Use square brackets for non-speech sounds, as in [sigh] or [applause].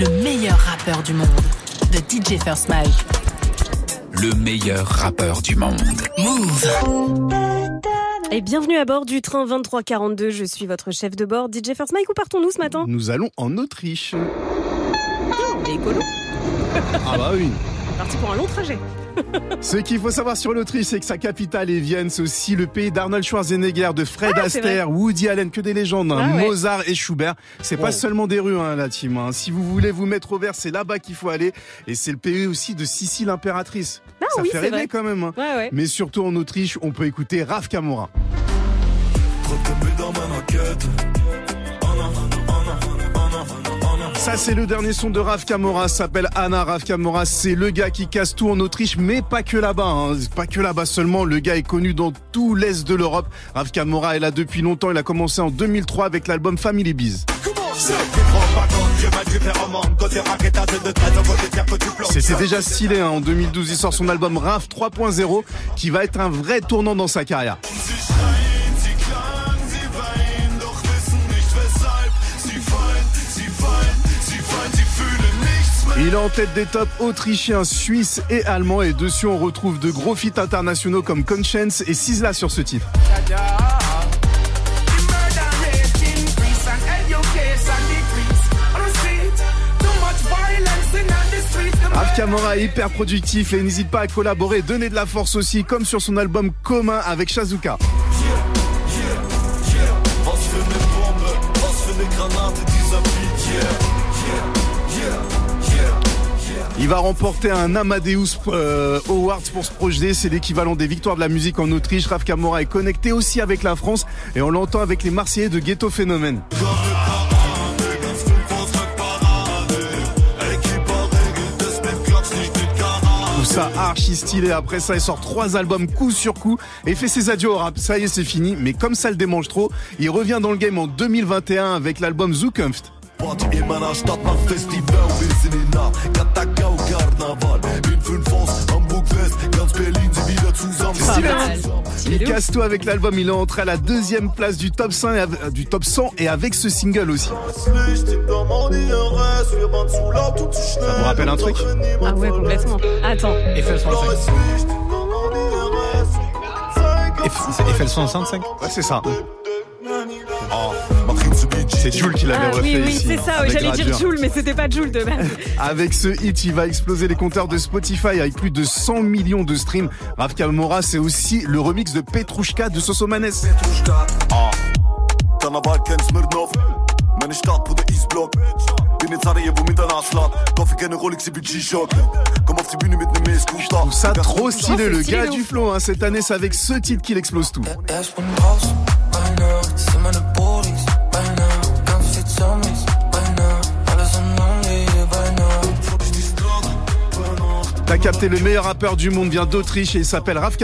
le meilleur rappeur du monde, de DJ First Mike. Le meilleur rappeur du monde. Move. Et bienvenue à bord du train 2342. Je suis votre chef de bord, DJ First Mike. Où partons-nous ce matin? Nous allons en Autriche. On est écolo. Ah bah oui. Parti pour un long trajet. Ce qu'il faut savoir sur l'Autriche, c'est que sa capitale est Vienne. C'est aussi le pays d'Arnold Schwarzenegger, de Fred Ah, Astaire, Woody Allen, que des légendes, hein. Ah ouais. Mozart et Schubert. C'est pas seulement des rues, hein, la team. hein. Si vous voulez vous mettre au vert, c'est là-bas qu'il faut aller. Et c'est le pays aussi de Sissi l'impératrice. Ah Ça oui, fait rêver vrai. quand même. hein. Ouais, ouais. Mais surtout en Autriche, on peut écouter Raf Kamora. Ça c'est le dernier son de Raf Kamora, ça s'appelle Anna Raf Kamora, c'est le gars qui casse tout en Autriche, mais pas que là-bas, hein. pas que là-bas seulement, le gars est connu dans tout l'Est de l'Europe. Raf Kamora est là depuis longtemps, il a commencé en 2003 avec l'album Family Biz. C'était déjà stylé, hein. en 2012 il sort son album Raf 3.0 qui va être un vrai tournant dans sa carrière. Il est en tête des tops autrichiens, suisses et allemands et dessus on retrouve de gros feats internationaux comme Conscience et Sisla sur ce titre. Raf Kamora est hyper productif et n'hésite pas à collaborer, donner de la force aussi comme sur son album commun avec Shazuka. Il va remporter un Amadeus euh, Awards pour ce projet. C'est l'équivalent des victoires de la musique en Autriche. Raf Kamora est connecté aussi avec la France et on l'entend avec les Marseillais de Ghetto Phénomène. Ça archi stylé. Après ça, il sort trois albums coup sur coup et fait ses adieux au rap. Ça y est, c'est fini. Mais comme ça le démange trop, il revient dans le game en 2021 avec l'album Zukunft. Party in meiner Stadt macht Festival, wir sind in nah. Katakau, Karneval, in fünf Haus, Hamburg West, ganz Berlin sind wieder zusammen. C'est stylé. mal. Il casse tout avec l'album. Il est entré à la deuxième place du top 100 et avec, du top 100 et avec ce single aussi. Ça vous rappelle un truc Ah ouais, complètement. Attends. FL65. FL65 Ouais, c'est ça. BG. C'est Jules qui l'avait Ah refait oui, oui, c'est ça. J'allais dire. Joule, mais c'était pas Joule de base. [laughs] Avec ce hit, il va exploser les compteurs de Spotify avec plus de 100 millions de streams. Raf Kamora, c'est aussi le remix de Petrushka de Sosomanes. Petrushka. Karneval kennt Smirnov. Meine Stadt, Bruder Eastblock. Bin in Sarajevo mit einer Aslat. Kaffee keine Rolex, ich bin G-Shock. Komm auf die Bühne mit nem E-Scooter. Tout ça trop stylé, c'est le gars du flow. Hein. Cette année, c'est avec ce titre qu'il explose tout. T'as capté le meilleur rappeur du monde vient d'Autriche et il s'appelle Raf.